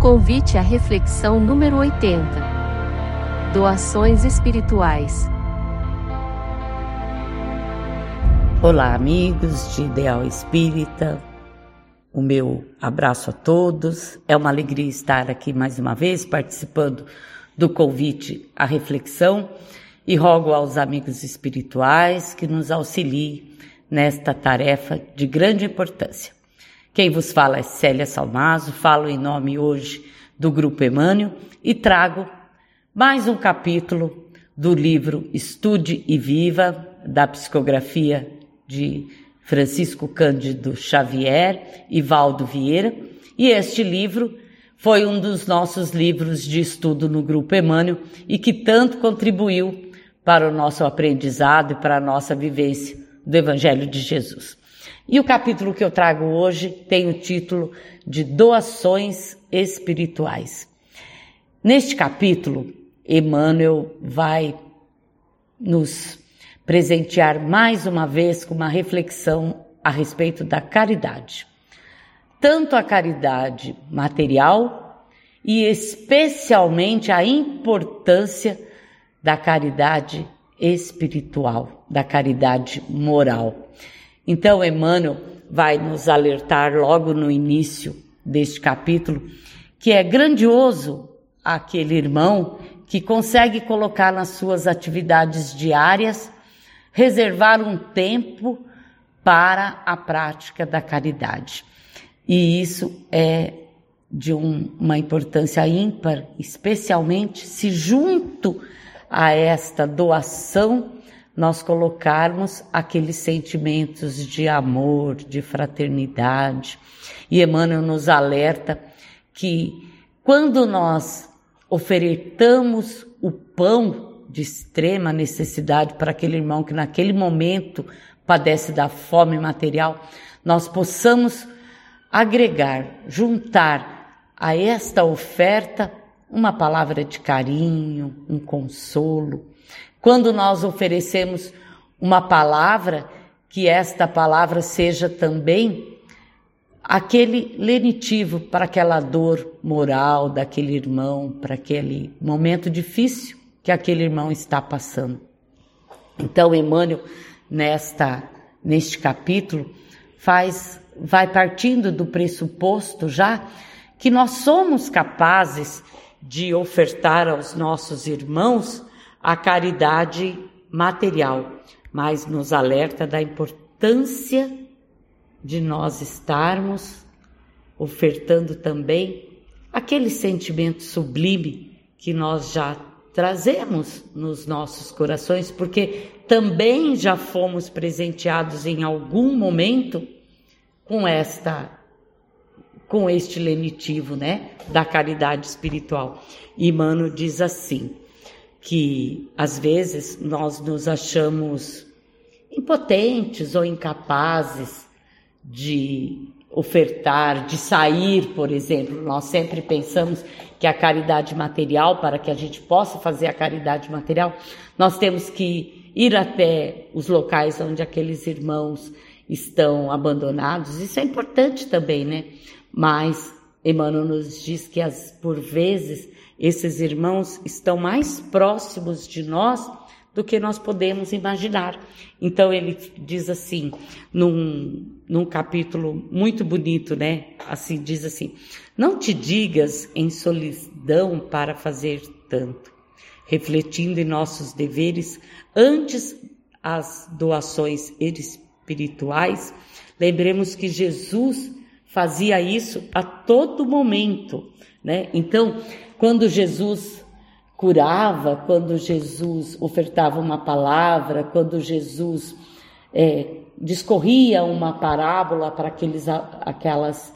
Convite à reflexão número 80. Doações espirituais. Olá, amigos de Ideal Espírita. O meu abraço a todos. É uma alegria estar aqui mais uma vez participando do convite à reflexão e rogo aos amigos espirituais que nos auxiliem nesta tarefa de grande importância. Quem vos fala é Célia Salmazo, falo em nome hoje do Grupo Emmanuel e trago mais um capítulo do livro Estude e Viva, da psicografia de Francisco Cândido Xavier e Valdo Vieira. E este livro foi um dos nossos livros de estudo no Grupo Emmanuel e que tanto contribuiu para o nosso aprendizado e para a nossa vivência do Evangelho de Jesus. E o capítulo que eu trago hoje tem o título de Doações Espirituais. Neste capítulo, Emmanuel vai nos presentear mais uma vez com uma reflexão a respeito da caridade. Tanto a caridade material e especialmente a importância da caridade espiritual, da caridade moral. Então, Emmanuel vai nos alertar logo no início deste capítulo que é grandioso aquele irmão que consegue colocar nas suas atividades diárias, reservar um tempo para a prática da caridade. E isso é de um, uma importância ímpar, especialmente se junto a esta doação nós colocarmos aqueles sentimentos de amor, de fraternidade. E Emmanuel nos alerta que quando nós ofertamos o pão de extrema necessidade para aquele irmão que naquele momento padece da fome material, nós possamos agregar, juntar a esta oferta uma palavra de carinho, um consolo, quando nós oferecemos uma palavra, que esta palavra seja também aquele lenitivo para aquela dor moral daquele irmão, para aquele momento difícil que aquele irmão está passando. Então, Emmanuel, nesta, neste capítulo, faz, vai partindo do pressuposto já que nós somos capazes de ofertar aos nossos irmãos a caridade material, mas nos alerta da importância de nós estarmos ofertando também aquele sentimento sublime que nós já trazemos nos nossos corações, porque também já fomos presenteados em algum momento com esta com este lenitivo, né, da caridade espiritual. E Mano diz assim: que às vezes nós nos achamos impotentes ou incapazes de ofertar, de sair, por exemplo. Nós sempre pensamos que a caridade material, para que a gente possa fazer a caridade material, nós temos que ir até os locais onde aqueles irmãos estão abandonados. Isso é importante também, né? Mas Emmanuel nos diz que as, por vezes esses irmãos estão mais próximos de nós do que nós podemos imaginar. Então ele diz assim, num, num capítulo muito bonito, né? Assim, diz assim: Não te digas em solidão para fazer tanto, refletindo em nossos deveres, antes as doações espirituais, lembremos que Jesus fazia isso a todo momento, né? Então, quando Jesus curava, quando Jesus ofertava uma palavra, quando Jesus é, discorria uma parábola para aqueles, aquelas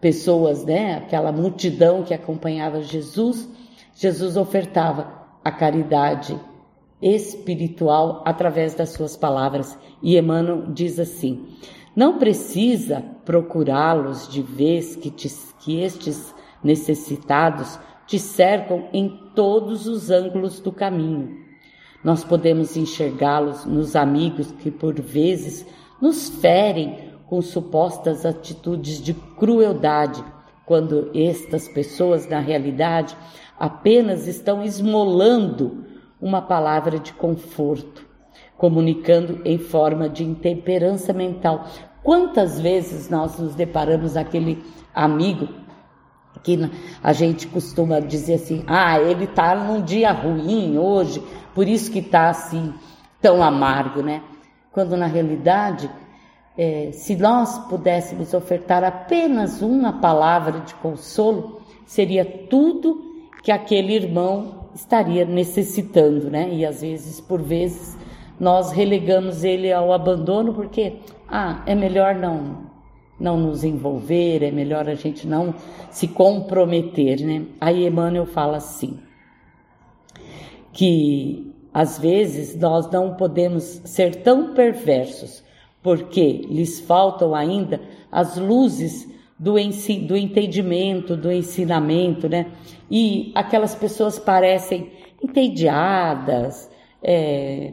pessoas, né, aquela multidão que acompanhava Jesus, Jesus ofertava a caridade espiritual através das suas palavras. E Emmanuel diz assim: não precisa procurá-los de vez que, te, que estes necessitados te cercam em todos os ângulos do caminho. Nós podemos enxergá-los nos amigos que por vezes nos ferem com supostas atitudes de crueldade, quando estas pessoas, na realidade, apenas estão esmolando uma palavra de conforto, comunicando em forma de intemperança mental. Quantas vezes nós nos deparamos aquele amigo que a gente costuma dizer assim: ah, ele está num dia ruim hoje, por isso que está assim tão amargo, né? Quando na realidade, é, se nós pudéssemos ofertar apenas uma palavra de consolo, seria tudo que aquele irmão estaria necessitando, né? E às vezes, por vezes, nós relegamos ele ao abandono porque, ah, é melhor não não nos envolver, é melhor a gente não se comprometer, né? Aí Emmanuel fala assim, que às vezes nós não podemos ser tão perversos, porque lhes faltam ainda as luzes do, do entendimento, do ensinamento, né? E aquelas pessoas parecem entediadas, é,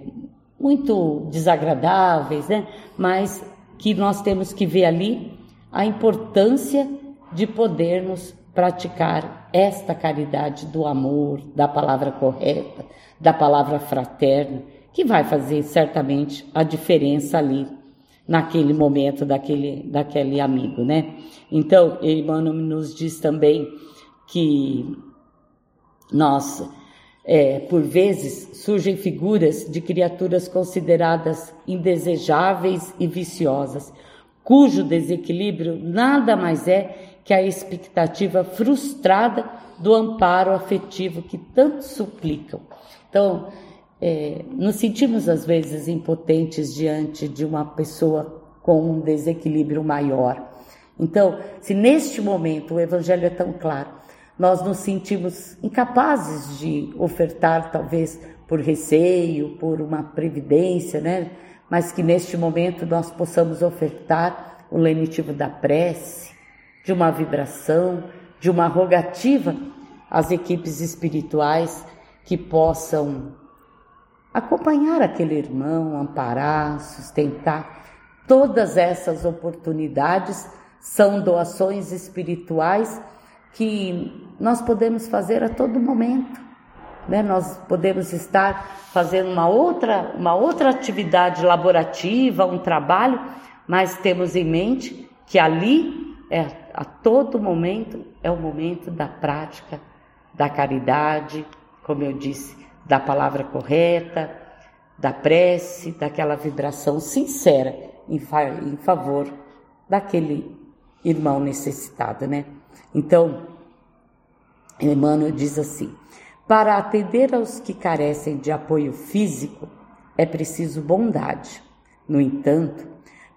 muito desagradáveis, né? Mas que nós temos que ver ali a importância de podermos praticar esta caridade do amor, da palavra correta, da palavra fraterna, que vai fazer certamente a diferença ali naquele momento daquele, daquele amigo, né? Então, Emmanuel nos diz também que nós é, por vezes surgem figuras de criaturas consideradas indesejáveis e viciosas, cujo desequilíbrio nada mais é que a expectativa frustrada do amparo afetivo que tanto suplicam. Então, é, nos sentimos às vezes impotentes diante de uma pessoa com um desequilíbrio maior. Então, se neste momento o Evangelho é tão claro, nós nos sentimos incapazes de ofertar, talvez por receio, por uma previdência, né? Mas que neste momento nós possamos ofertar o lenitivo da prece, de uma vibração, de uma rogativa às equipes espirituais que possam acompanhar aquele irmão, amparar, sustentar. Todas essas oportunidades são doações espirituais que nós podemos fazer a todo momento. Né? Nós podemos estar fazendo uma outra, uma outra atividade laborativa, um trabalho, mas temos em mente que ali, é, a todo momento, é o momento da prática da caridade, como eu disse, da palavra correta, da prece, daquela vibração sincera em, fa em favor daquele irmão necessitado, né? Então, Emmanuel diz assim: para atender aos que carecem de apoio físico, é preciso bondade. No entanto,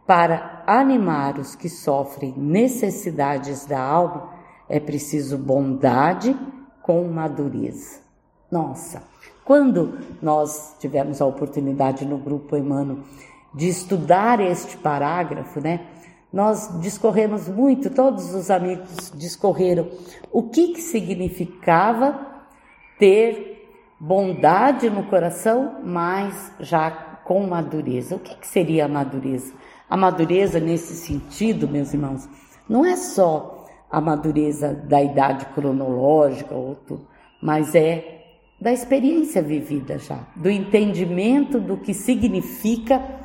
para animar os que sofrem necessidades da alma, é preciso bondade com madureza. Nossa, quando nós tivemos a oportunidade no grupo Emmanuel de estudar este parágrafo, né? Nós discorremos muito, todos os amigos discorreram o que, que significava ter bondade no coração, mas já com madureza. O que, que seria a madureza? A madureza, nesse sentido, meus irmãos, não é só a madureza da idade cronológica, outro, mas é da experiência vivida já, do entendimento do que significa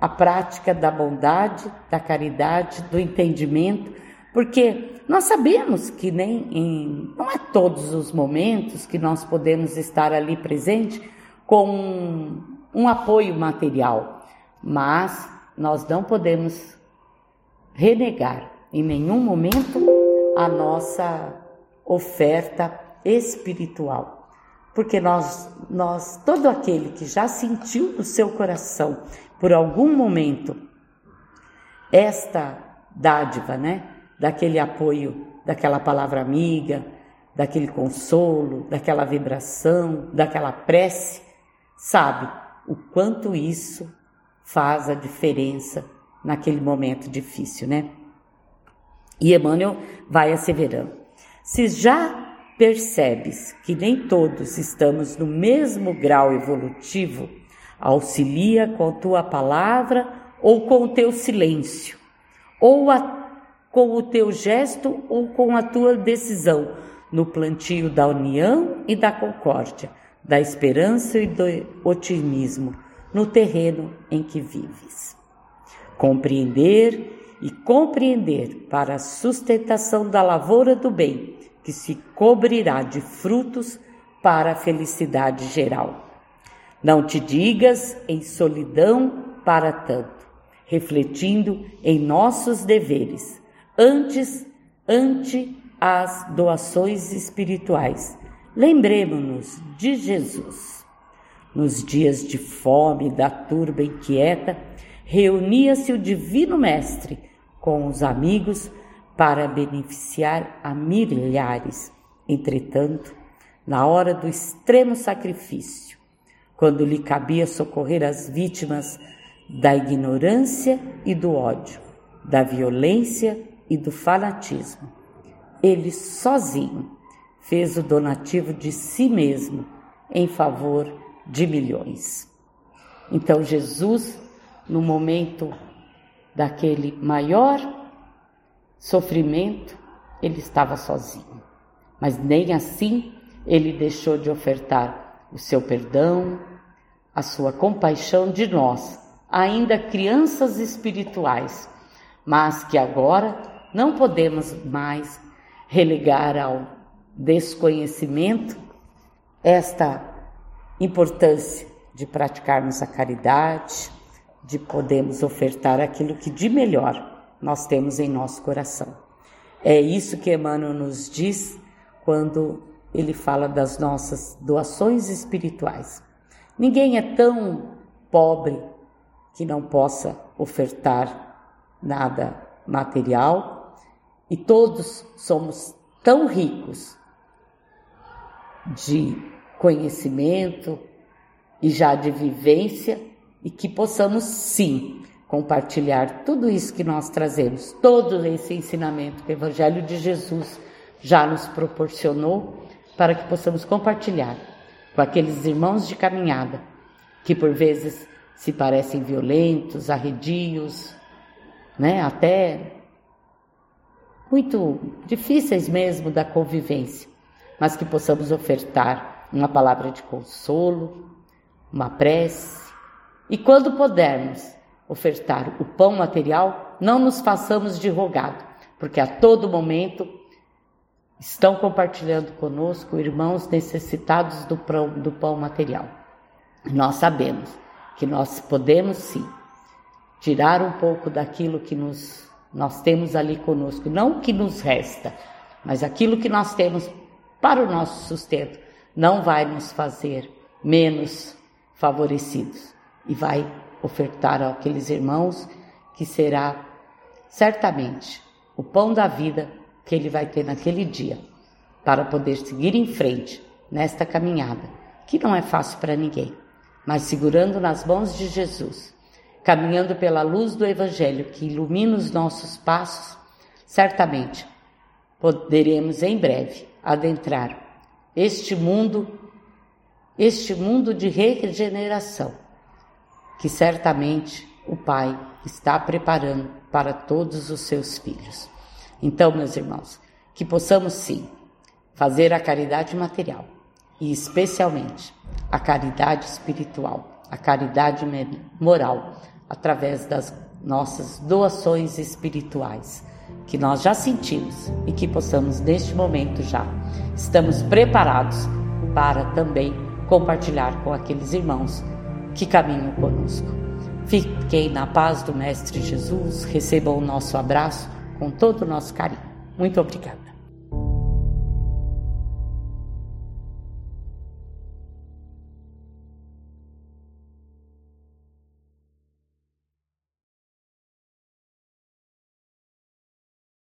a prática da bondade, da caridade, do entendimento, porque nós sabemos que nem em, não é todos os momentos que nós podemos estar ali presente com um, um apoio material, mas nós não podemos renegar em nenhum momento a nossa oferta espiritual. Porque nós, nós, todo aquele que já sentiu no seu coração por algum momento esta dádiva, né? Daquele apoio, daquela palavra amiga, daquele consolo, daquela vibração, daquela prece, sabe o quanto isso faz a diferença naquele momento difícil, né? E Emmanuel vai asseverando: se já percebes que nem todos estamos no mesmo grau evolutivo, Auxilia com tua palavra ou com o teu silêncio, ou a, com o teu gesto ou com a tua decisão no plantio da união e da concórdia, da esperança e do otimismo no terreno em que vives. Compreender e compreender para a sustentação da lavoura do bem, que se cobrirá de frutos para a felicidade geral. Não te digas em solidão para tanto, refletindo em nossos deveres, antes ante as doações espirituais. Lembremos-nos de Jesus. Nos dias de fome da turba inquieta, reunia-se o Divino Mestre com os amigos para beneficiar a milhares. Entretanto, na hora do extremo sacrifício, quando lhe cabia socorrer as vítimas da ignorância e do ódio, da violência e do fanatismo, ele sozinho fez o donativo de si mesmo em favor de milhões. Então, Jesus, no momento daquele maior sofrimento, ele estava sozinho. Mas nem assim ele deixou de ofertar o seu perdão, a sua compaixão de nós, ainda crianças espirituais, mas que agora não podemos mais relegar ao desconhecimento esta importância de praticarmos a caridade, de podermos ofertar aquilo que de melhor nós temos em nosso coração. É isso que Emmanuel nos diz quando ele fala das nossas doações espirituais. Ninguém é tão pobre que não possa ofertar nada material e todos somos tão ricos de conhecimento e já de vivência e que possamos sim compartilhar tudo isso que nós trazemos, todo esse ensinamento que o Evangelho de Jesus já nos proporcionou, para que possamos compartilhar com aqueles irmãos de caminhada que por vezes se parecem violentos, arredios, né, até muito difíceis mesmo da convivência, mas que possamos ofertar uma palavra de consolo, uma prece, e quando pudermos ofertar o pão material, não nos façamos de rogado, porque a todo momento estão compartilhando conosco irmãos necessitados do pão, do pão material. Nós sabemos que nós podemos sim tirar um pouco daquilo que nos, nós temos ali conosco, não o que nos resta, mas aquilo que nós temos para o nosso sustento, não vai nos fazer menos favorecidos e vai ofertar àqueles irmãos que será certamente o pão da vida que ele vai ter naquele dia para poder seguir em frente nesta caminhada, que não é fácil para ninguém, mas segurando nas mãos de Jesus, caminhando pela luz do Evangelho que ilumina os nossos passos, certamente poderemos em breve adentrar este mundo, este mundo de regeneração que certamente o Pai está preparando para todos os seus filhos. Então, meus irmãos, que possamos sim fazer a caridade material e especialmente a caridade espiritual, a caridade moral, através das nossas doações espirituais, que nós já sentimos e que possamos neste momento já estamos preparados para também compartilhar com aqueles irmãos que caminham conosco. Fiquem na paz do Mestre Jesus, recebam o nosso abraço com todo o nosso carinho. Muito obrigada.